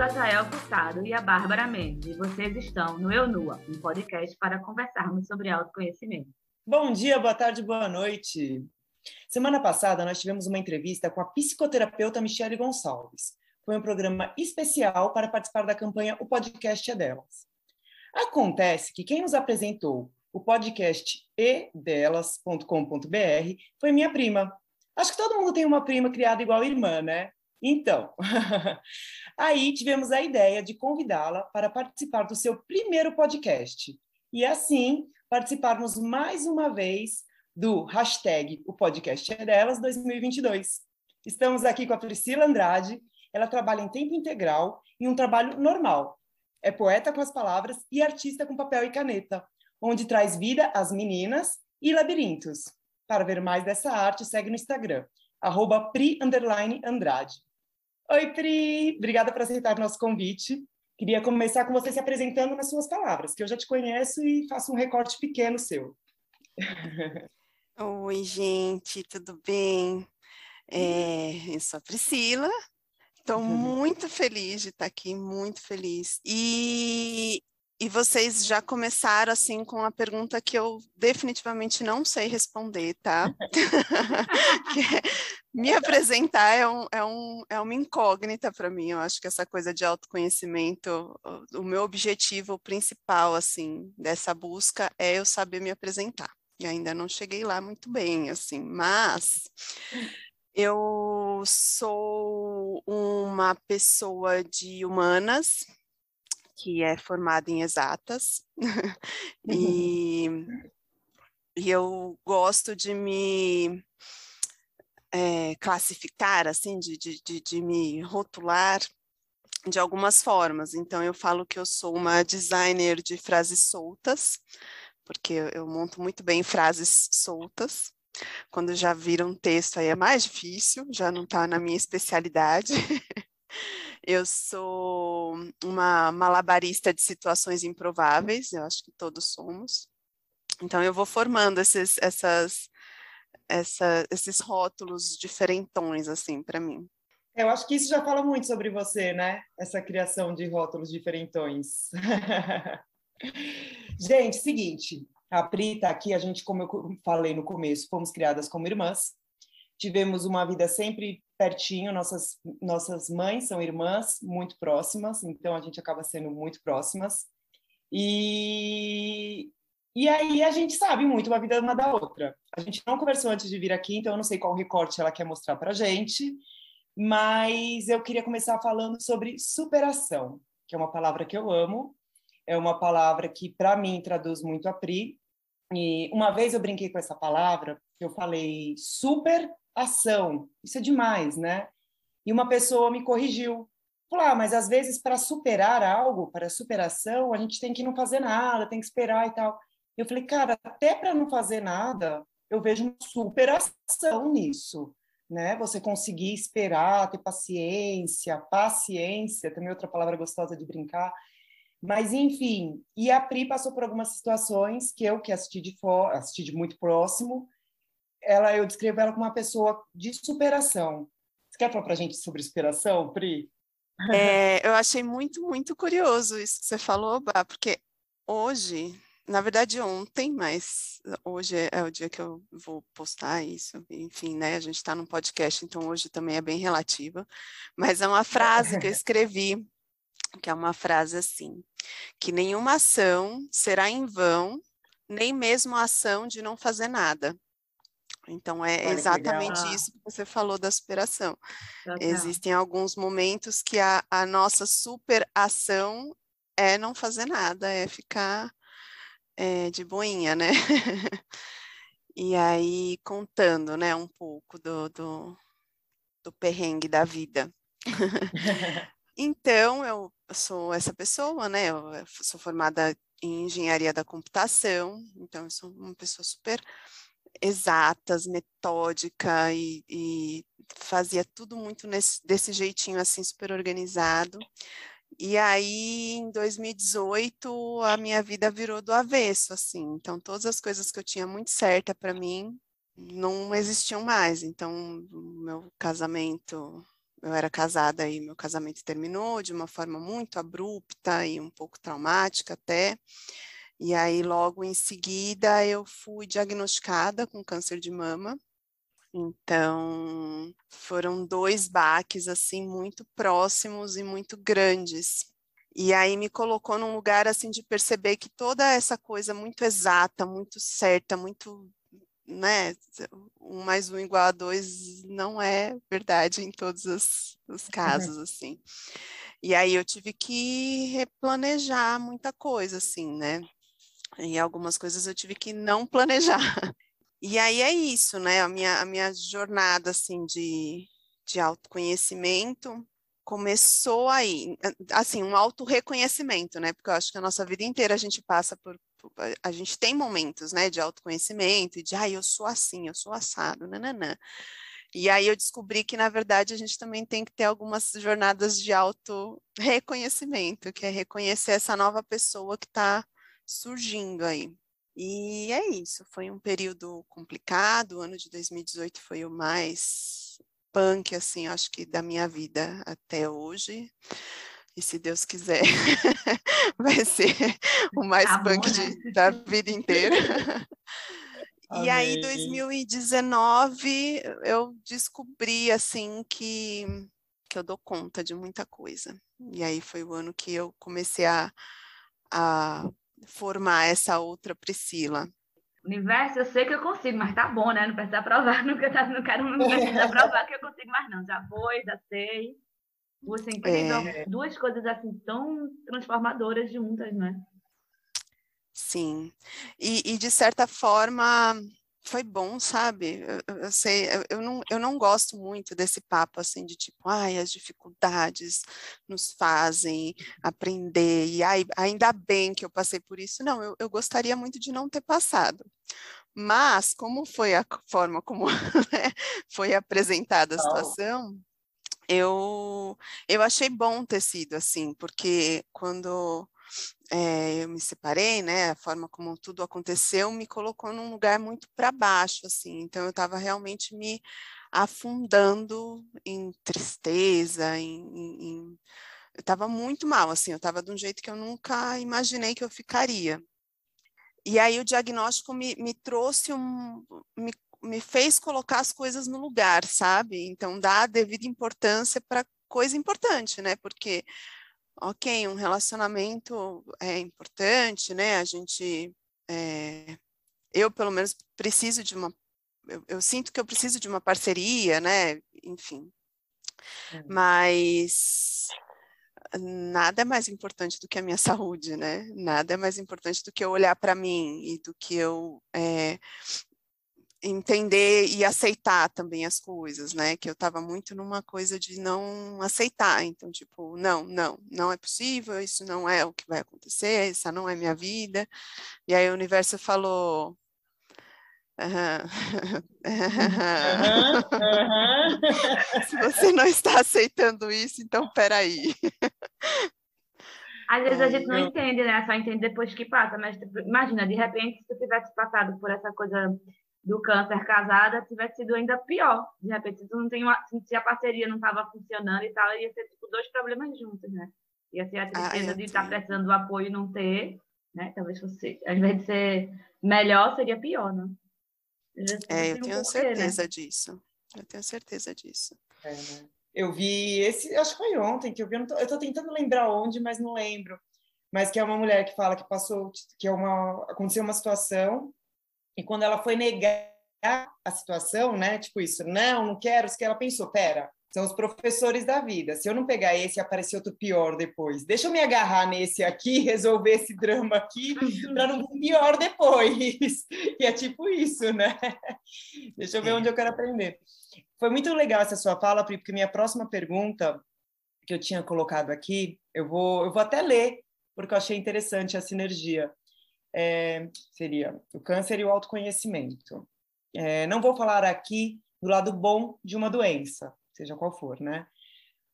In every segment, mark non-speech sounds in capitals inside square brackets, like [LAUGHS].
Azael Furtado e a Bárbara Mendes. Vocês estão no Eu Nua, um podcast para conversarmos sobre autoconhecimento. Bom dia, boa tarde, boa noite. Semana passada nós tivemos uma entrevista com a psicoterapeuta Michele Gonçalves. Foi um programa especial para participar da campanha O Podcast é Delas. Acontece que quem nos apresentou o podcast edelas.com.br foi minha prima. Acho que todo mundo tem uma prima criada igual irmã, né? Então, [LAUGHS] aí tivemos a ideia de convidá-la para participar do seu primeiro podcast. E assim, participarmos mais uma vez do hashtag O Podcast é Delas 2022. Estamos aqui com a Priscila Andrade. Ela trabalha em tempo integral em um trabalho normal. É poeta com as palavras e artista com papel e caneta, onde traz vida às meninas e labirintos. Para ver mais dessa arte, segue no Instagram, arroba Pri Andrade. Oi, Pri! Obrigada por aceitar nosso convite. Queria começar com você se apresentando nas suas palavras, que eu já te conheço e faço um recorte pequeno seu. Oi, gente, tudo bem? É, eu sou a Priscila, estou [LAUGHS] muito feliz de estar aqui, muito feliz. E e vocês já começaram assim com a pergunta que eu definitivamente não sei responder, tá? [LAUGHS] é, me apresentar é, um, é, um, é uma incógnita para mim. Eu acho que essa coisa de autoconhecimento, o, o meu objetivo principal assim dessa busca é eu saber me apresentar. E ainda não cheguei lá muito bem, assim, mas eu sou uma pessoa de humanas, que é formada em exatas, [LAUGHS] e, e eu gosto de me é, classificar, assim, de, de, de, de me rotular de algumas formas. Então, eu falo que eu sou uma designer de frases soltas, porque eu, eu monto muito bem frases soltas. Quando já vira um texto, aí é mais difícil, já não está na minha especialidade. [LAUGHS] Eu sou uma malabarista de situações improváveis, eu acho que todos somos. Então, eu vou formando esses, essas, essa, esses rótulos diferentões, assim, para mim. Eu acho que isso já fala muito sobre você, né? Essa criação de rótulos diferentões. [LAUGHS] gente, seguinte, a Pri tá aqui, a gente, como eu falei no começo, fomos criadas como irmãs tivemos uma vida sempre pertinho, nossas, nossas mães são irmãs muito próximas, então a gente acaba sendo muito próximas. E, e aí a gente sabe muito uma vida uma da outra. A gente não conversou antes de vir aqui, então eu não sei qual recorte ela quer mostrar para a gente, mas eu queria começar falando sobre superação, que é uma palavra que eu amo, é uma palavra que para mim traduz muito a Pri. E uma vez eu brinquei com essa palavra, eu falei super ação. Isso é demais, né? E uma pessoa me corrigiu. Falou, ah, mas às vezes para superar algo, para superação, a gente tem que não fazer nada, tem que esperar e tal. Eu falei, cara, até para não fazer nada, eu vejo uma superação nisso, né? Você conseguir esperar, ter paciência, paciência, também outra palavra gostosa de brincar. Mas enfim, e a Pri passou por algumas situações que eu que assisti de fora, assisti de muito próximo, ela, eu descrevo ela como uma pessoa de superação. Você quer falar para a gente sobre superação, Pri? [LAUGHS] É, eu achei muito, muito curioso isso que você falou, Bá, porque hoje, na verdade ontem, mas hoje é, é o dia que eu vou postar isso, enfim, né? A gente está num podcast, então hoje também é bem relativa, mas é uma frase que eu [LAUGHS] escrevi, que é uma frase assim, que nenhuma ação será em vão, nem mesmo a ação de não fazer nada. Então, é Olha, exatamente isso que você falou da superação. Existem alguns momentos que a, a nossa superação é não fazer nada, é ficar é, de boinha, né? [LAUGHS] e aí, contando, né, um pouco do, do, do perrengue da vida. [LAUGHS] então, eu sou essa pessoa, né? Eu sou formada em engenharia da computação, então eu sou uma pessoa super exatas, metódica e, e fazia tudo muito nesse, desse jeitinho assim super organizado. E aí, em 2018, a minha vida virou do avesso, assim. Então, todas as coisas que eu tinha muito certa para mim não existiam mais. Então, meu casamento eu era casada e meu casamento terminou de uma forma muito abrupta e um pouco traumática até. E aí, logo em seguida, eu fui diagnosticada com câncer de mama. Então, foram dois baques, assim, muito próximos e muito grandes. E aí me colocou num lugar, assim, de perceber que toda essa coisa muito exata, muito certa, muito né, um mais um igual a dois não é verdade em todos os, os casos, assim. E aí eu tive que replanejar muita coisa, assim, né? E algumas coisas eu tive que não planejar. E aí é isso, né? A minha, a minha jornada, assim, de, de autoconhecimento começou aí, assim, um auto-reconhecimento, né? Porque eu acho que a nossa vida inteira a gente passa por, a gente tem momentos, né, de autoconhecimento e de, ah, eu sou assim, eu sou assado, nananã. E aí eu descobri que, na verdade, a gente também tem que ter algumas jornadas de auto-reconhecimento, que é reconhecer essa nova pessoa que está surgindo aí. E é isso, foi um período complicado, o ano de 2018 foi o mais punk, assim, acho que da minha vida até hoje. E se Deus quiser, [LAUGHS] vai ser o mais tá punk bom, né? de, da vida inteira. [LAUGHS] E aí, 2019, eu descobri, assim, que, que eu dou conta de muita coisa. E aí foi o ano que eu comecei a, a formar essa outra Priscila. Universo, eu sei que eu consigo, mas tá bom, né? Não precisa provar, [LAUGHS] não quero, não quero não precisa provar que eu consigo mais, não. Já foi, já sei. Puxa, incrível. É... Duas coisas assim tão transformadoras juntas, né? Sim. E, e de certa forma, foi bom, sabe? Eu, eu sei, eu, eu, não, eu não gosto muito desse papo assim de tipo, ai, as dificuldades nos fazem aprender, e ai, ainda bem que eu passei por isso. Não, eu, eu gostaria muito de não ter passado. Mas, como foi a forma como [LAUGHS] né, foi apresentada a situação, eu, eu achei bom ter sido assim, porque quando é, eu me separei, né, a forma como tudo aconteceu me colocou num lugar muito para baixo, assim, então eu estava realmente me afundando em tristeza, em, em, eu estava muito mal, assim, eu estava de um jeito que eu nunca imaginei que eu ficaria. E aí o diagnóstico me, me trouxe um, me, me fez colocar as coisas no lugar, sabe? Então dá a devida importância para coisa importante, né? Porque ok, um relacionamento é importante, né? A gente, é, eu pelo menos preciso de uma, eu, eu, sinto que eu preciso de uma parceria, né? Enfim, é. mas nada é mais importante do que a minha [LAUGHS] saúde, né? Nada é mais importante do que eu olhar para mim e do que eu é, entender e aceitar também as coisas, né? Que eu estava muito numa coisa de não aceitar. Então, tipo, não, não, não é possível, isso não é o que vai acontecer, essa não é minha vida. E aí o universo falou. Uhum. Uhum. [LAUGHS] Se você não está aceitando isso, então peraí. Às vezes a gente não entende, né? Só entende depois que passa. Mas tipo, imagina, de repente, se tu tivesse passado por essa coisa do câncer casada tivesse sido ainda pior. De repente, se, não tem uma, se a parceria não estava funcionando e tal, ia ser tipo dois problemas juntos, né? Ia ser a ah, tristeza ah, de estar precisando do apoio e não ter, né? Talvez fosse, ao invés de ser melhor, seria pior, né? É, eu tenho um porquê, né? certeza né? disso. Eu tenho certeza disso. É, né? Eu vi esse, acho que foi ontem que eu vi, eu, tô, eu tô tentando lembrar onde, mas não lembro. Mas que é uma mulher que fala que passou, que é uma, aconteceu uma situação e quando ela foi negar a situação, né? Tipo isso, não, não quero, que ela pensou, pera, são os professores da vida. Se eu não pegar esse e aparecer outro pior depois, deixa eu me agarrar nesse aqui, [LAUGHS] resolver esse drama aqui, para não vir pior depois. [LAUGHS] E é tipo isso, né? Deixa eu ver onde eu quero aprender. Foi muito legal essa sua fala, porque minha próxima pergunta que eu tinha colocado aqui, eu vou, eu vou até ler, porque eu achei interessante a sinergia é, seria o câncer e o autoconhecimento. É, não vou falar aqui do lado bom de uma doença, seja qual for, né?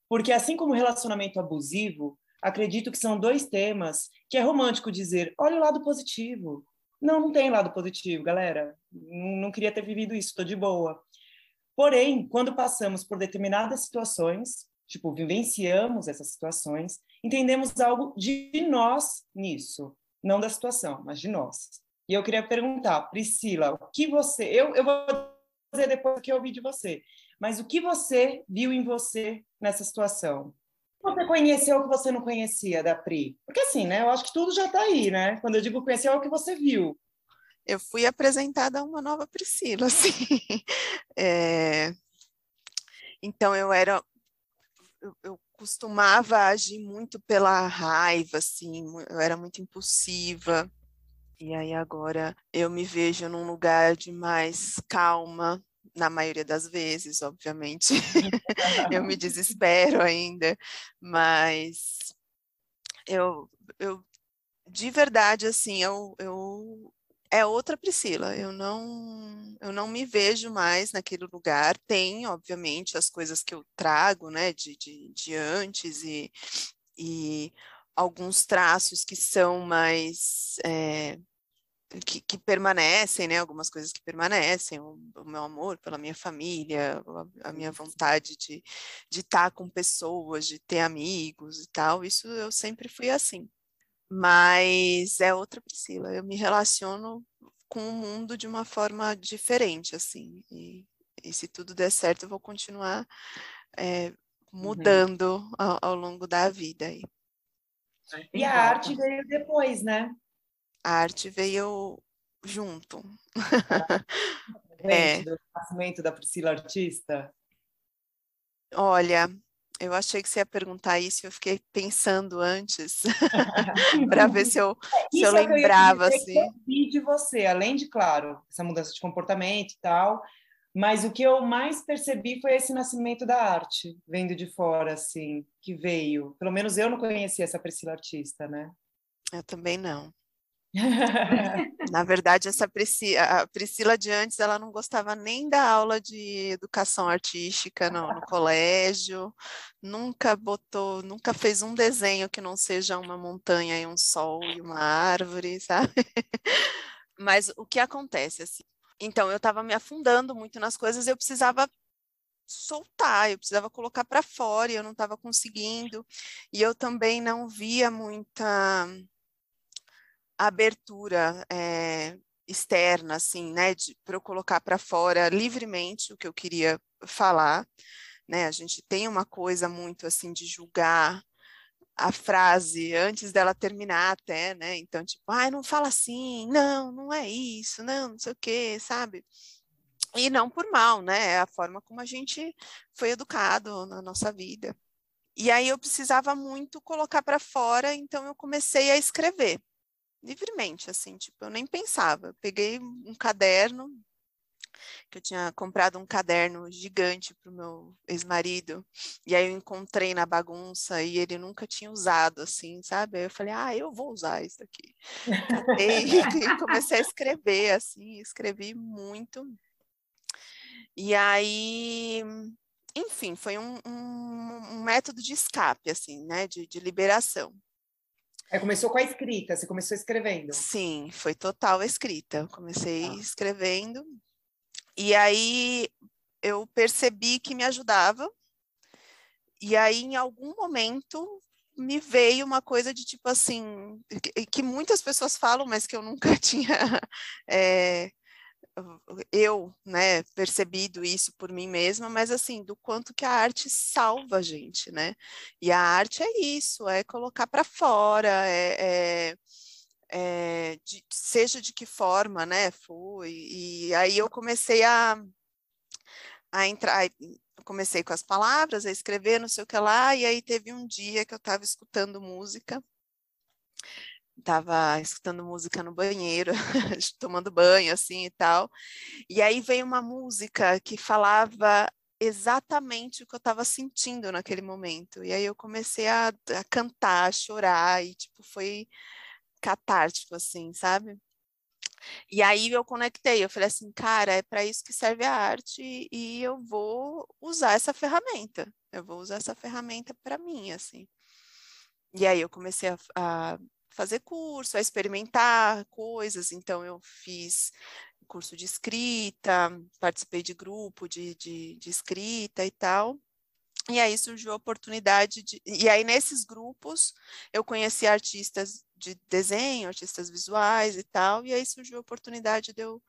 Porque assim como relacionamento abusivo, acredito que são dois temas que é romântico dizer, olha o lado positivo. Não, não tem lado positivo, galera. Não, não queria ter vivido isso, estou de boa. Porém, quando passamos por determinadas situações, tipo, vivenciamos essas situações, entendemos algo de nós nisso, não da situação, mas de nós. E eu queria perguntar, Priscila, o que você. Eu, eu vou dizer depois que eu ouvi de você, mas o que você viu em você nessa situação? Você conheceu o que você não conhecia da Pri? Porque assim, né? Eu acho que tudo já está aí, né? Quando eu digo conhecer, é o que você viu. Eu fui apresentada a uma nova Priscila, [LAUGHS] assim. É... Então, eu era... Eu costumava agir muito pela raiva, assim. Eu era muito impulsiva. E aí agora eu me vejo num lugar de mais calma, na maioria das vezes, obviamente. [LAUGHS] eu me desespero ainda, mas eu, eu de verdade, assim, eu, eu é outra Priscila. Eu não, eu não me vejo mais naquele lugar. Tem, obviamente, as coisas que eu trago, né, de, de, de antes e, e alguns traços que são mais é, que, que, permanecem, né? Algumas coisas que permanecem, o, o meu amor pela minha família, a, a, minha vontade de, de estar com pessoas, de ter amigos e tal. Isso eu sempre fui assim. Mas é outra Priscila. Eu me relaciono com o mundo de uma forma diferente, assim. E, e se tudo der certo, eu vou continuar é, mudando uhum. ao, ao longo da vida aí. E a arte veio depois, né? A arte veio junto. [LAUGHS] é. Do nascimento da Priscila artista? Olha, eu achei que você ia perguntar isso eu fiquei pensando antes [LAUGHS] para ver se eu, [LAUGHS] é, se eu lembrava. Eu assim. vi de você, além de, claro, essa mudança de comportamento e tal, mas o que eu mais percebi foi esse nascimento da arte, vendo de fora, assim, que veio. Pelo menos eu não conhecia essa Priscila artista, né? Eu também não. [LAUGHS] Na verdade, essa Priscila, a Priscila de antes, ela não gostava nem da aula de educação artística no, no, colégio, nunca botou, nunca fez um desenho que não seja uma montanha e um sol e uma árvore, [LAUGHS] sabe? Mas o que acontece assim? Então, eu estava me afundando muito nas coisas, eu precisava soltar, eu precisava colocar para fora, e eu não estava conseguindo, e eu também não via muita abertura é, externa, assim, né, para eu colocar para fora livremente o que eu queria falar, né, a gente tem uma coisa muito, assim, de julgar a frase antes dela terminar até, né? Então, tipo, ai, não fala assim, não, não é isso, não, não sei o quê, sabe? E não por mal, né? É a forma como a gente foi educado na nossa vida. E aí eu precisava muito colocar para fora, então eu comecei a escrever livremente, assim, tipo, eu nem pensava. Eu peguei um caderno, que eu tinha comprado um caderno gigante para o meu ex-marido, e aí eu encontrei na bagunça e ele nunca tinha usado, assim, sabe? Aí eu falei, ah, eu vou usar isso aqui. [LAUGHS] e comecei a escrever, assim, escrevi muito. E aí, enfim, foi um, um, um método de escape, assim, né, de, de liberação. É, começou com a escrita, você começou escrevendo. Sim, foi total escrita. Eu comecei ah. escrevendo e aí eu percebi que me ajudava. E aí, em algum momento, me veio uma coisa de tipo assim, que, que muitas pessoas falam, mas que eu nunca [LAUGHS] tinha é, eu, né, percebido isso por mim mesma, mas assim, do quanto que a arte salva a gente, né? E a arte é isso, é colocar para fora, é, é é, de, seja de que forma, né, foi. E aí eu comecei a, a entrar, comecei com as palavras, a escrever, não sei o que lá, e aí teve um dia que eu estava escutando música, estava escutando música no banheiro, [LAUGHS] tomando banho, assim, e tal, e aí veio uma música que falava exatamente o que eu estava sentindo naquele momento, e aí eu comecei a, a cantar, a chorar, e, tipo, foi catártico, assim, sabe? E aí eu conectei, eu falei assim, cara, é para isso que serve a arte e eu vou usar essa ferramenta. Eu vou usar essa ferramenta para mim, assim. E aí eu comecei a, a fazer curso, a experimentar coisas. Então eu fiz curso de escrita, participei de grupo de, de, de escrita e tal. E aí surgiu a oportunidade de. E aí, nesses grupos, eu conheci artistas de desenho, artistas visuais e tal, e aí surgiu a oportunidade de eu,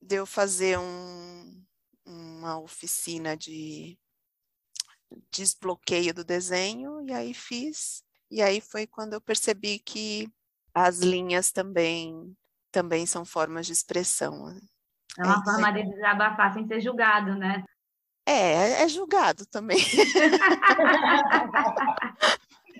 de eu fazer um, uma oficina de desbloqueio do desenho, e aí fiz. E aí foi quando eu percebi que as linhas também também são formas de expressão. É uma é forma de desabafar sem ser julgado, né? É, é julgado também. [LAUGHS]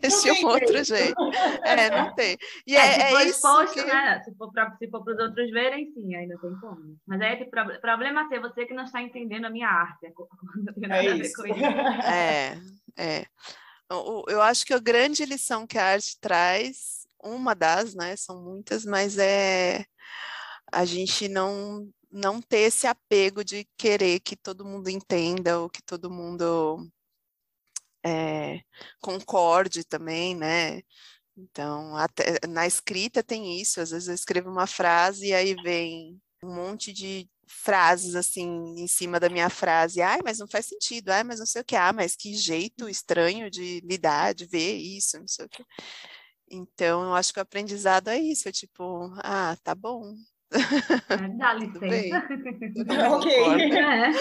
Esse é um outro jeito. É, não tem. E é, é, é isso que... né? Se for para se for os outros verem, sim, ainda tem como. Mas é que pro, problema é você que não está entendendo a minha arte. [LAUGHS] É isso. isso. É, é. Eu, acho que a grande lição que a arte traz, uma das, né? São muitas, mas é a gente não não ter esse apego de querer que todo mundo entenda ou que todo mundo é, concorde também, né? Então, até, na escrita tem isso, às vezes eu escrevo uma frase e aí vem um monte de frases assim em cima da minha frase, ai, mas não faz sentido, ai, mas não sei o que, ah, mas que jeito estranho de lidar, de ver isso, não sei o que. Então, eu acho que o aprendizado é isso, é tipo, ah, tá bom, é, dá [LAUGHS] licença. [LAUGHS] ok. É.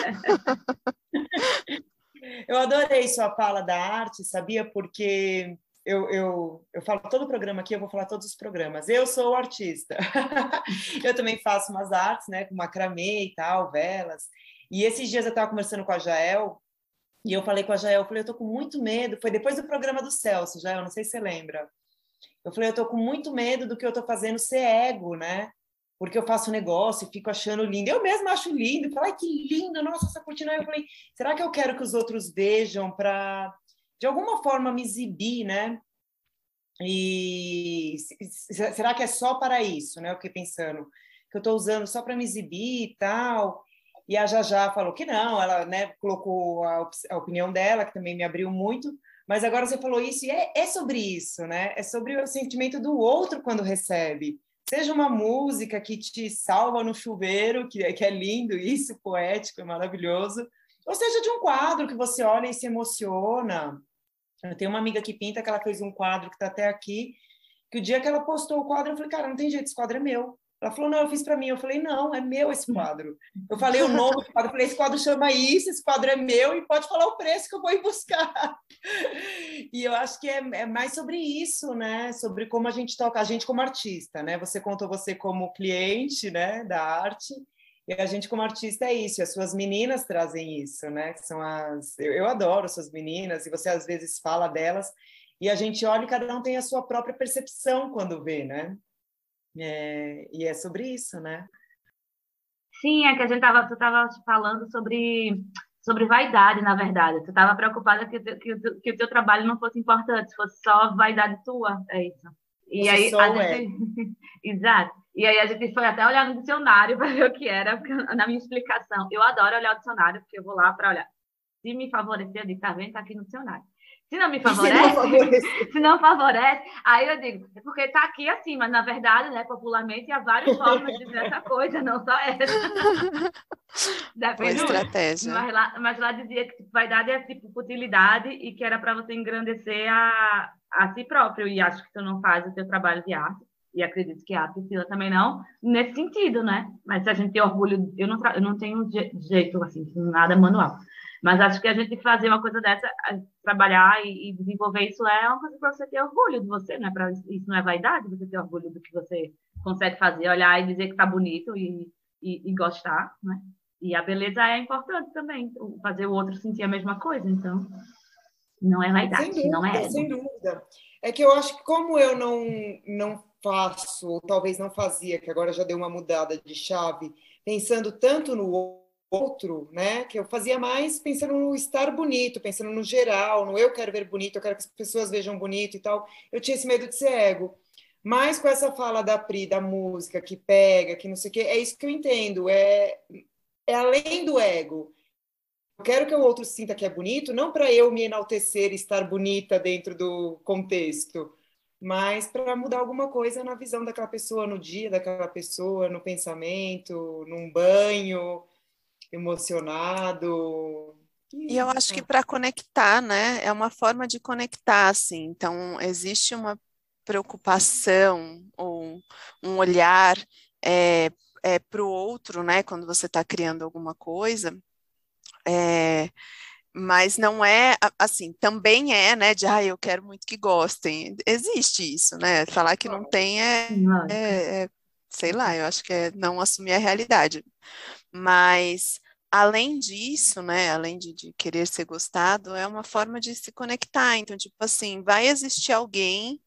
Eu adorei sua fala da arte, sabia? Porque eu, eu, eu falo todo o programa aqui, eu vou falar todos os programas. Eu sou artista. [LAUGHS] eu também faço umas artes, né? Com macramê e tal, velas. E esses dias eu estava conversando com a Jael, e eu falei com a Jael, eu falei, eu tô com muito medo. Foi depois do programa do Celso, Jael, não sei se você lembra. Eu falei, eu tô com muito medo do que eu tô fazendo ser ego, né? porque eu faço negócio e fico achando lindo. Eu mesma acho lindo, falo, ai, que lindo, nossa, essa cortina. Eu falei, será que eu quero que os outros vejam para, de alguma forma, me exibir, né? E será que é só para isso, né? Eu fiquei pensando que eu estou usando só para me exibir e tal. E a Jajá falou que não, ela né, colocou a, a, opinião dela, que também me abriu muito. Mas agora você falou isso, e é, é sobre isso, né? É sobre o sentimento do outro quando recebe seja uma música que te salva no chuveiro, que é, que é lindo isso, poético, é maravilhoso, ou seja de um quadro que você olha e se emociona. Eu tenho uma amiga que pinta que ela fez um quadro que está até aqui, que o dia que ela postou o quadro, eu falei, cara, não tem jeito, esse quadro é meu. Ela falou, não, eu fiz para mim. Eu falei, não, é meu esse quadro. Eu falei o nome do quadro, eu falei, esse quadro chama isso, esse quadro é meu e pode falar o preço que eu vou ir buscar. [LAUGHS] E eu acho que é, é mais sobre isso, né? Sobre como a gente toca, a gente como artista, né? Você contou você como cliente, né, da arte, e a gente como artista é isso, as suas meninas trazem isso, né? São as... Eu, eu adoro suas meninas, e você às vezes fala delas, e a gente olha e cada um tem a sua própria percepção quando vê, né? É, e é sobre isso, né? Sim, é que a gente estava tava falando sobre, sobre vaidade, na verdade. Você estava preocupada que, que, que, o teu trabalho não fosse importante, fosse só vaidade tua, é isso. E aí, a gente... [LAUGHS] Exato. E aí a gente foi até olhar no dicionário [LAUGHS] para ver o que era, na minha explicação. Eu adoro olhar o dicionário, porque eu vou lá para olhar. Se me favorecer, eu digo, tá vendo? Tá aqui no dicionário. Se não me favorece, se não favorece, [LAUGHS] se não favorece aí eu digo, é porque está aqui assim, mas na verdade, né, popularmente, há várias formas de dizer essa coisa, não só essa. [LAUGHS] Depende estratégia. Mas lá, mas lá dizia que vaidade é tipo futilidade e que era para você engrandecer a, a si próprio. E acho que tu não faz o teu trabalho de arte, e acredito que a Priscila também não, nesse sentido, né? Mas se a gente tem orgulho, eu não, eu não tenho jeito, assim, nada manual. Mas acho que a gente fazer uma coisa dessa, trabalhar e, e desenvolver isso é uma coisa para você ter orgulho de você, né? Pra, isso não é vaidade, você ter orgulho do que você consegue fazer, olhar e dizer que está bonito e, e, e, gostar, né? E a beleza é importante também, fazer o outro sentir a mesma coisa, então não é vaidade, dúvida, não é. Sem dúvida. É que eu acho que como eu não, não faço, ou talvez não fazia, que agora já deu uma mudada de chave, pensando tanto no outro, né? Que eu fazia mais pensando no estar bonito, pensando no geral, no eu quero ver bonito, eu quero que as pessoas vejam bonito e tal. Eu tinha esse medo de ser ego. Mas com essa fala da Pri, da música, que pega, que não sei o quê, é isso que eu entendo. É, é além do ego. Eu quero que o outro sinta que é bonito, não para eu me enaltecer e estar bonita dentro do contexto, mas para mudar alguma coisa na visão daquela pessoa, no dia daquela pessoa, no pensamento, num banho, emocionado. E eu acho que para conectar, né, é uma forma de conectar, assim. Então, existe uma preocupação ou um olhar é, é, para o outro, né, quando você está criando alguma coisa, é, mas não é assim, também é, né, de ah, eu quero muito que gostem. Existe isso, né? Falar que não tem é, é, é sei lá, eu acho que é não assumir a realidade. Mas além disso, né, além de, de, querer ser gostado, é uma forma de se conectar. Então, tipo assim, vai existir alguém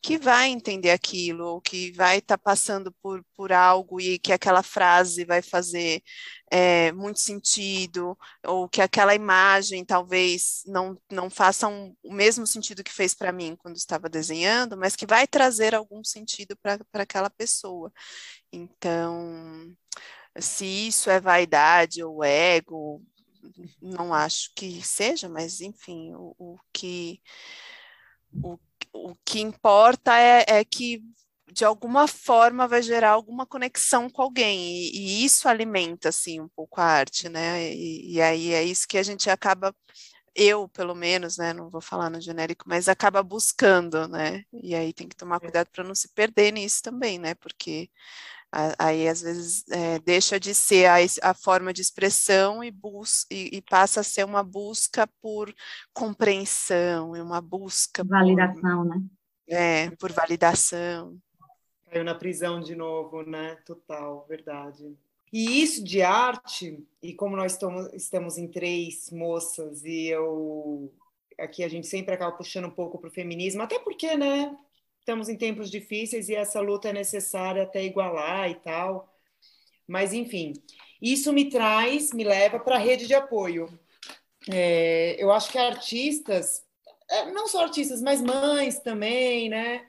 que vai entender aquilo, ou que vai estar tá passando por, por algo e que aquela frase vai fazer é, muito sentido, ou que aquela imagem talvez não, não faça um, o mesmo sentido que fez para mim quando estava desenhando, mas que vai trazer algum sentido para aquela pessoa. Então, se isso é vaidade ou ego, não acho que seja, mas enfim, o, o que o o que importa é, é, que de alguma forma vai gerar alguma conexão com alguém e, e isso alimenta assim um pouco a arte, né? E, e, aí é isso que a gente acaba eu, pelo menos, né, não vou falar no genérico, mas acaba buscando, né? E aí tem que tomar é. cuidado para não se perder nisso também, né? Porque Aí, às vezes, é, deixa de ser a, a, forma de expressão e, bus e, e, passa a ser uma busca por compreensão e uma busca validação, por, né? É, por validação. Caiu na prisão de novo, né? Total, verdade. E isso de arte, e como nós estamos, estamos em três moças, e eu aqui a gente sempre acaba puxando um pouco para o feminismo, até porque, né? Estamos em tempos difíceis e essa luta é necessária até igualar e tal. Mas, enfim, isso me traz, me leva para a rede de apoio. É, eu acho que artistas, é, não só artistas, mas mães também, né?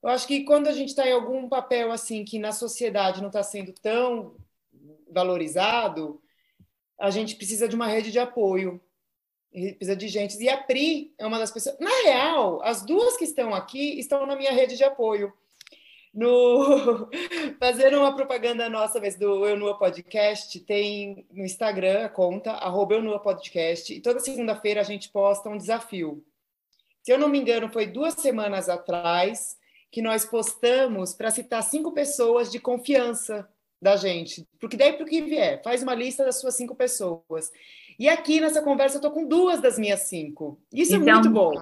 Eu acho que quando a gente está em algum papel assim que na sociedade não está sendo tão valorizado, a gente precisa de uma rede de apoio precisa de gente. E a Pri é uma das pessoas. Na real, as duas que estão aqui estão na minha rede de apoio. No [LAUGHS] fazendo uma propaganda nossa vez do Eu Nua Podcast, tem no Instagram a conta arroba Eu Nua Podcast e toda segunda-feira a gente posta um desafio. Se eu não me engano, foi duas semanas atrás que nós postamos para citar cinco pessoas de confiança da gente, porque daí para o que vier, faz uma lista das suas cinco pessoas. E aqui nessa conversa eu tô com duas das minhas cinco. Isso é então, é muito bom.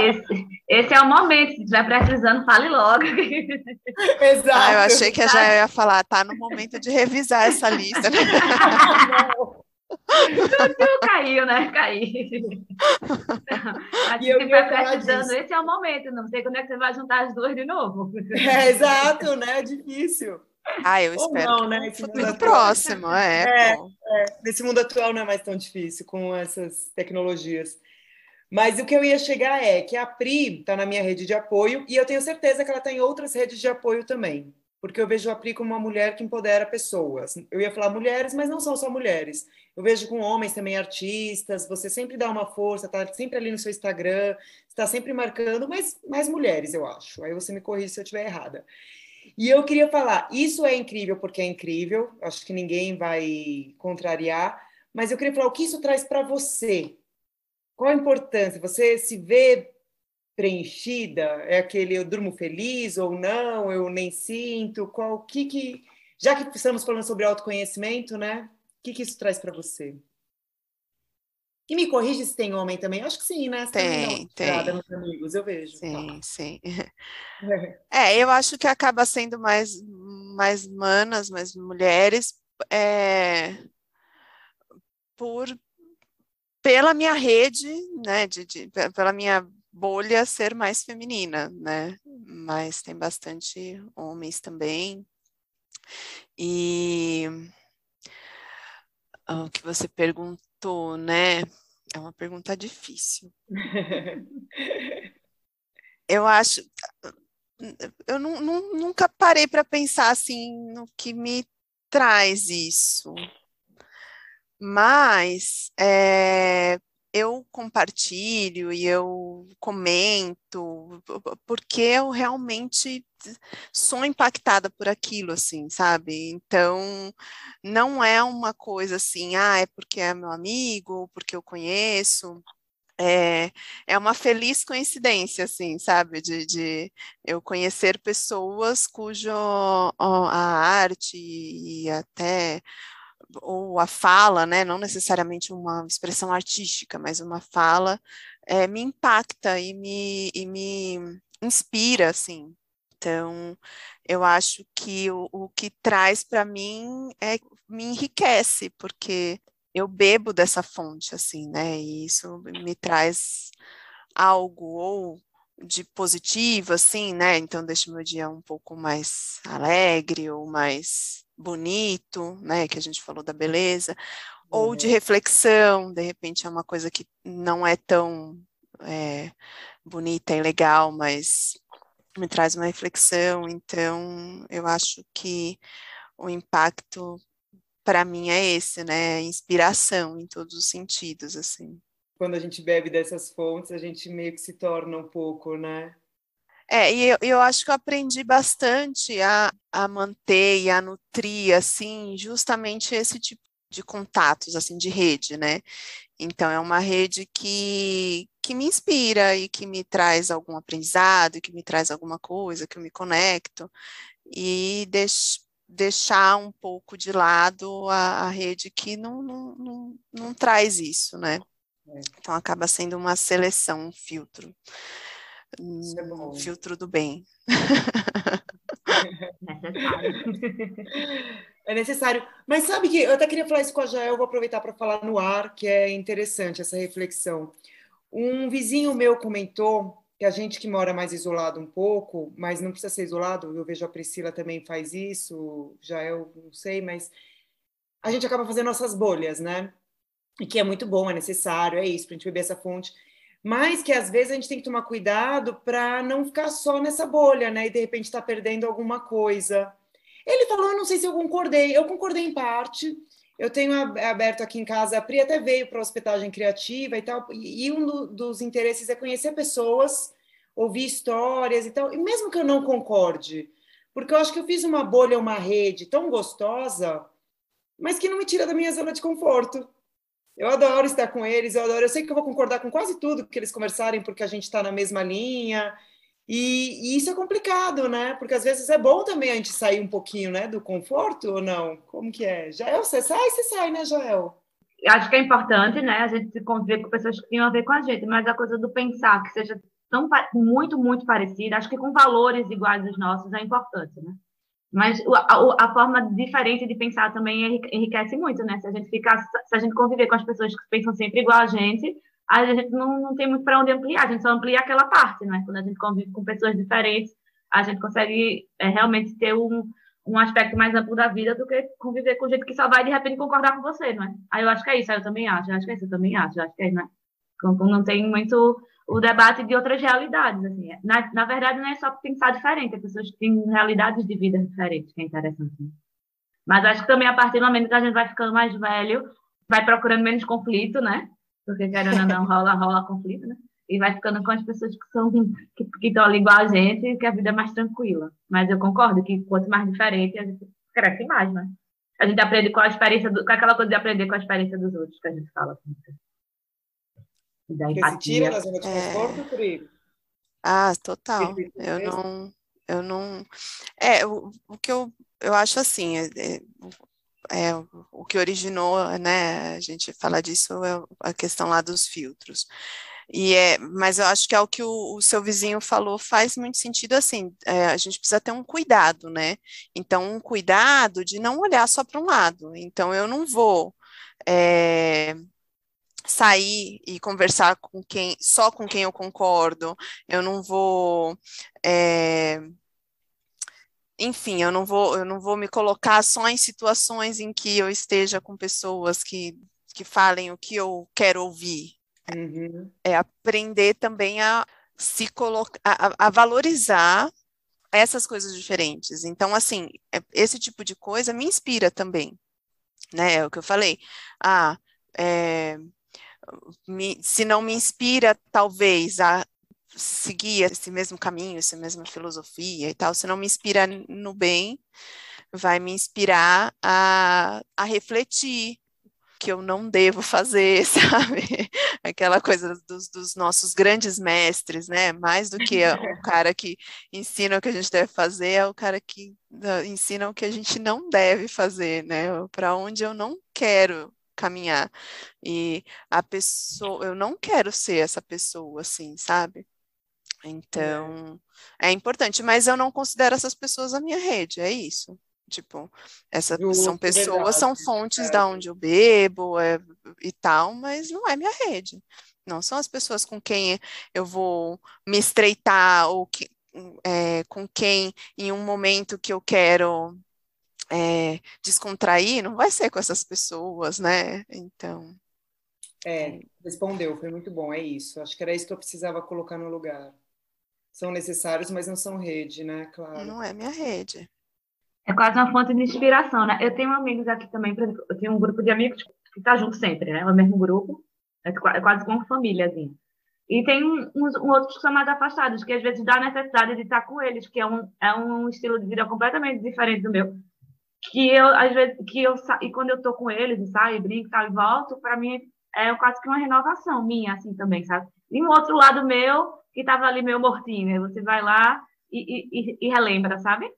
Esse, esse, é o momento. Se estiver precisando, fale logo. [LAUGHS] Exato. Ah, eu achei que já ia falar, tá no momento de revisar essa lista. [LAUGHS] Né? Tudo [LAUGHS] caiu, né? Caiu. A gente vai precisando, esse é o momento. Não sei quando é que você vai juntar as duas de novo. É, exato, né? É difícil. Ah, eu espero não, né? Esse futuro próximo, é. É, é. Nesse mundo atual não é mais tão difícil com essas tecnologias. Mas o que eu ia chegar é que a Pri está na minha rede de apoio e eu tenho certeza que ela tem outras redes de apoio também, porque eu vejo a Pri como uma mulher que empodera pessoas. Eu ia falar mulheres, mas não são só mulheres. Eu vejo com homens também artistas, você sempre dá uma força, tá sempre ali no seu Instagram, está sempre marcando, mas mais mulheres, eu acho. Aí você me corrige se eu estiver errada. E eu queria falar, isso é incrível porque é incrível, acho que ninguém vai contrariar, mas eu queria falar o que isso traz para você. Qual a importância? Você se vê preenchida? É aquele eu durmo feliz ou não? Eu nem sinto? Qual que que já que estamos falando sobre autoconhecimento, né? O que que isso traz para você? E me corrige se tem homem também. Acho que sim, né? Você tem, tem. Nos amigos, eu vejo. Sim, tá. sim. [LAUGHS] É, eu acho que acaba sendo mais, mais manas, mais mulheres, é, por pela minha rede, né, de, de, pela minha bolha ser mais feminina, né, mas tem bastante homens também, e o que você perguntou, né, é uma pergunta difícil. [LAUGHS] eu acho. Eu não, não, nunca parei para pensar assim no que me traz isso. Mas é, eu compartilho e eu comento porque eu realmente sou impactada por aquilo, assim, sabe? Então, não é uma coisa assim, ah, é porque é meu amigo, porque eu conheço. É, é uma feliz coincidência, assim, sabe? De, de eu conhecer pessoas cujo a arte e até ou a fala, né, não necessariamente uma expressão artística, mas uma fala, é, me impacta e me, e me inspira, assim. Então, eu acho que o, o que traz para mim é me enriquece, porque eu bebo dessa fonte, assim, né, e isso me traz algo ou de positivo, assim, né, então deixa meu dia um pouco mais alegre ou mais bonito, né, que a gente falou da beleza, uhum. ou de uhum. reflexão, de repente é uma coisa que não é tão é, bonita e legal, mas me traz uma reflexão, então eu acho que o impacto para mim é esse, né, inspiração em todos os sentidos, assim. Quando a gente bebe dessas fontes, a gente meio que se torna um pouco, né, é, e eu, eu, acho que eu aprendi bastante a, a manter e a nutrir, assim, justamente esse tipo de contatos, assim, de rede, né? Então, é uma rede que, que me inspira e que me traz algum aprendizado, que me traz alguma coisa, que eu me conecto, e deix, deixar um pouco de lado a, a rede que não, não, não, não traz isso, né? É. Então, acaba sendo uma seleção, um filtro. Isso é bom. filtro do bem. [LAUGHS] É necessário. Mas sabe que eu até queria falar isso com a Jael, vou aproveitar para falar no ar, que é interessante essa reflexão. Um vizinho meu comentou que a gente que mora mais isolado um pouco, mas não precisa ser isolado, eu vejo a Priscila também faz isso, Jael, não sei, mas a gente acaba fazendo nossas bolhas, né? E que é muito bom, é necessário, é isso, para a gente beber essa fonte mas que às vezes a gente tem que tomar cuidado para não ficar só nessa bolha, né? E de repente estar tá perdendo alguma coisa. Ele falou, eu não sei se eu concordei, eu concordei em parte. Eu tenho aberto aqui em casa, a Pri até veio para a hospedagem criativa e tal, e um do, dos interesses é conhecer pessoas, ouvir histórias e tal, e mesmo que eu não concorde, porque eu acho que eu fiz uma bolha, uma rede tão gostosa, mas que não me tira da minha zona de conforto. Eu adoro estar com eles, eu adoro. Eu sei que eu vou concordar com quase tudo que eles conversarem, porque a gente está na mesma linha. E, e, isso é complicado, né? Porque às vezes é bom também a gente sair um pouquinho, né, do conforto ou não? Como que é? Jael, você sai, você sai, né, Jael? Acho que é importante, né, a gente conviver com pessoas que tenham a ver com a gente, mas a coisa do pensar que seja tão muito, muito parecida, acho que com valores iguais aos nossos é importante, né? Mas a, a, forma diferente de pensar também enriquece muito, né? Se a gente ficar, se a gente conviver com as pessoas que pensam sempre igual a gente, a gente não, não tem muito para onde ampliar, a gente só amplia aquela parte, né? Quando a gente convive com pessoas diferentes, a gente consegue é, realmente ter um, um aspecto mais amplo da vida do que conviver com gente que só vai de repente concordar com você, não é? Aí eu acho que é isso, aí eu também acho, eu acho que é isso, eu também acho, eu acho que é, né? Não tem muito o debate de outras realidades. Assim. Na, na verdade, não é só pensar diferente, é pessoas têm realidades de vida diferentes, que é interessante. Né? Mas acho que também, a partir do momento que a gente vai ficando mais velho, vai procurando menos conflito, né? Porque, querendo ou não, rola, rola conflito, né? E vai ficando com as pessoas que são que, que estão ali igual a gente, que a vida é mais tranquila. Mas eu concordo que quanto mais diferente, a gente cresce mais, né? A gente aprende com a experiência, do, com aquela coisa de aprender com a experiência dos outros, que a gente fala. Assim da empatia. Você tira da zona de conforto, é... Ah, total. Eu não, eu não. É, o, o que eu, eu acho assim, é, é, é, o que originou, né? A gente fala disso é a questão lá dos filtros. E é, mas eu acho que é o que o, o seu vizinho falou faz muito sentido assim. É, a gente precisa ter um cuidado, né? Então, um cuidado de não olhar só para um lado. Então, eu não vou é, sair e conversar com quem só com quem eu concordo, eu não vou é, enfim, eu não vou eu não vou me colocar só em situações em que eu esteja com pessoas que, que falem o que eu quero ouvir. Uhum. É aprender também a se colocar a, a valorizar essas coisas diferentes. Então, assim, é, esse tipo de coisa me inspira também, né? É o que eu falei. Ah, é, me, se não me inspira, talvez, a seguir esse mesmo caminho, essa mesma filosofia e tal, se não me inspira no bem, vai me inspirar a, a refletir que eu não devo [LAUGHS] fazer, [LAUGHS] sabe? Aquela coisa dos, dos, nossos grandes mestres, né? Mais do que o [LAUGHS] cara que ensina o que a gente deve fazer, é o cara que ensina o que a gente não deve fazer, né? Para onde eu não quero caminhar. E a pessoa, eu não quero ser essa pessoa assim, sabe? Então, é importante, mas eu não considero essas pessoas a minha rede, é isso. Tipo, essa, Justo, são pessoas, são fontes é. da onde eu bebo é, e tal, mas não é minha rede. Não são as pessoas com quem eu vou me estreitar ou que, é, com quem, em um momento que eu quero é, descontrair, não vai ser com essas pessoas, né? Então. É, respondeu, foi muito bom, é isso. Acho que era isso que eu precisava colocar no lugar. São necessários, mas não são rede, né? Claro. Não é minha rede. É quase uma fonte de inspiração, né? Eu tenho amigos aqui também, por exemplo, eu tenho um grupo de amigos que está junto sempre, né? É o mesmo grupo, é, é quase como famíliazinha. E tem uns, um, outros que são mais afastados, que às vezes dá a necessidade de estar com eles, que é um, é um estilo de vida completamente diferente do meu. Que eu, às vezes, que eu, e quando eu tô com eles, e saio, brinco tal, e volto, para mim é quase que uma renovação minha, assim, também, sabe? E um outro lado meu, que estava ali meio mortinho, né? Você vai lá e, e, e relembra, sabe?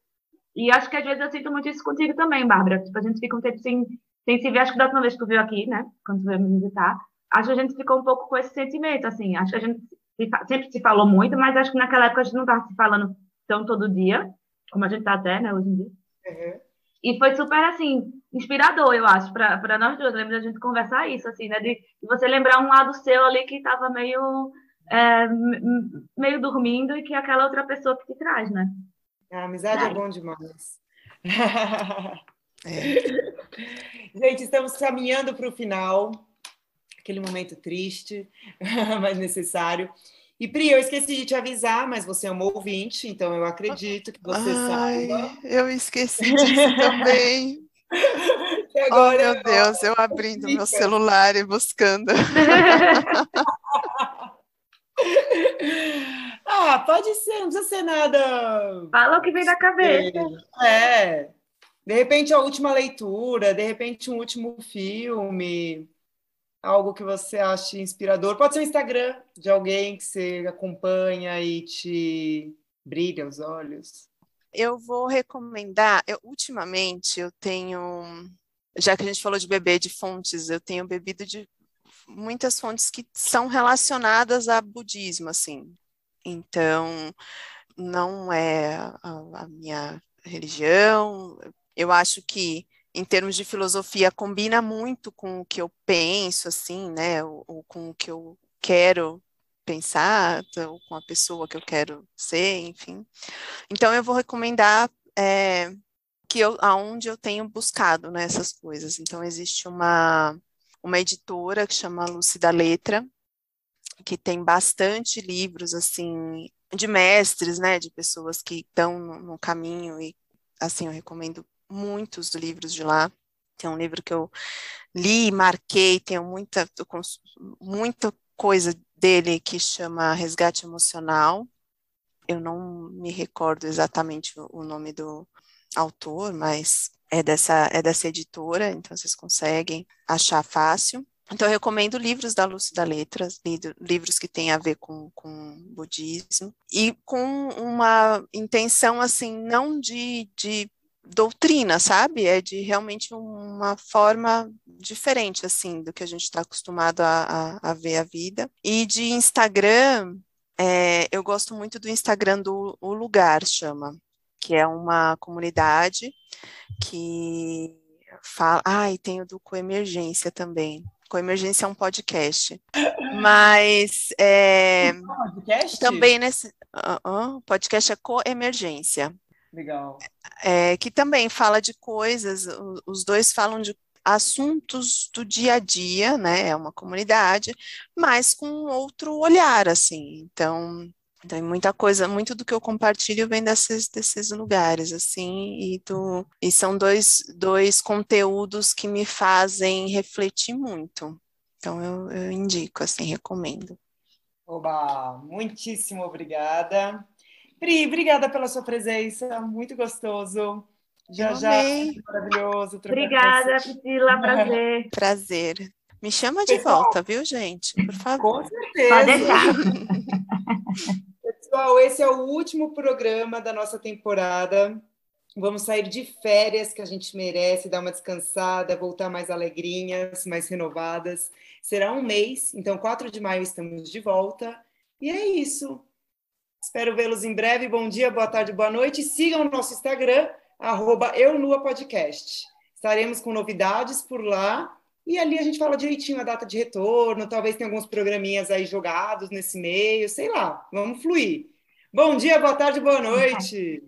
E acho que às vezes eu sinto muito isso contigo também, Bárbara. Tipo, a gente fica um tempo sem, sem se ver. Acho que da última vez que tu veio aqui, né? Quando tu veio me visitar, acho que a gente ficou um pouco com esse sentimento, assim. Acho que a gente se, sempre se falou muito, mas acho que naquela época a gente não estava se falando tão todo dia, como a gente está até, né, hoje em dia. Uhum. E foi super, assim, inspirador, eu acho, para nós duas. Lembra da gente conversar isso, assim, né? De, de você lembrar um lado seu ali que estava meio, é, meio dormindo e que é aquela outra pessoa que te traz, né? A amizade é bom demais. É. [LAUGHS] Gente, estamos caminhando para o final, aquele momento triste, [LAUGHS] mas necessário. E Pri, eu esqueci de te avisar, mas você é um ouvinte, então eu acredito que você Ai, saiba. Eu esqueci disso [LAUGHS] também. Agora, oh, meu Deus, eu abrindo meu celular e buscando. [LAUGHS] Ah, pode ser, não precisa ser nada. Fala o que vem da cabeça. É. De repente, a última leitura, de repente, um último filme, algo que você ache inspirador. Pode ser um Instagram de alguém que você acompanha e te brilha os olhos. Eu vou recomendar, eu, ultimamente eu tenho, já que a gente falou de beber de fontes, eu tenho bebido de muitas fontes que são relacionadas a budismo, assim. Então, não é a, a minha religião. Eu acho que em termos de filosofia, combina muito com o que eu penso, assim, né, ou, ou, com o que eu quero pensar, ou com a pessoa que eu quero ser, enfim. Então, eu vou recomendar é, que eu, aonde eu tenho buscado né, essas coisas. Então, existe uma, uma editora que chama Lúcida Letra, que tem bastante livros assim de mestres, né, de pessoas que estão no, no caminho e assim eu recomendo muitos livros de lá. Tem um livro que eu li, marquei, tenho muita muita coisa dele que chama Resgate Emocional. Eu não me recordo exatamente o nome do autor, mas é dessa é dessa editora, então vocês conseguem achar fácil. Então, eu recomendo livros da Lúcida Letras, livros que têm a ver com, com budismo, e com uma intenção, assim, não de, de doutrina, sabe? É de realmente uma forma diferente, assim, do que a gente está acostumado a, a, a, ver a vida. E de Instagram, é, eu gosto muito do Instagram do O Lugar, chama, que é uma comunidade que fala... Ah, e tem o do Coemergência também, Coemergência é um podcast. Mas é, podcast? também nesse. Uh, uh, podcast é Coemergência. Legal. É, que também fala de coisas, os dois falam de assuntos do dia a dia, né? É uma comunidade, mas com outro olhar, assim. Então, então, muita coisa, muito do que eu compartilho vem desses, desses lugares, assim, e, do, e são dois, dois conteúdos que me fazem refletir muito. Então eu, eu indico, assim, recomendo. Oba, muitíssimo obrigada. Pri, obrigada pela sua presença, muito gostoso. Já Eu já, amei. maravilhoso. Obrigada. Priscila, [LAUGHS] prazer. Prazer. Me chama de Pessoal. volta, viu, gente? Por favor. Com certeza. Pode deixar. [LAUGHS] Pessoal, esse é o último programa da nossa temporada. Vamos sair de férias, que a gente merece, dar uma descansada, voltar mais alegrinhas, mais renovadas. Será um mês, então 4 de maio estamos de volta. E é isso. Espero vê-los em breve. Bom dia, boa tarde, boa noite. Sigam o nosso Instagram, arroba EuNuaPodcast. Estaremos com novidades por lá. E ali a gente fala direitinho a data de retorno. Talvez tenha alguns programinhas aí jogados nesse meio. Sei lá, vamos fluir. Bom dia, boa tarde, boa noite.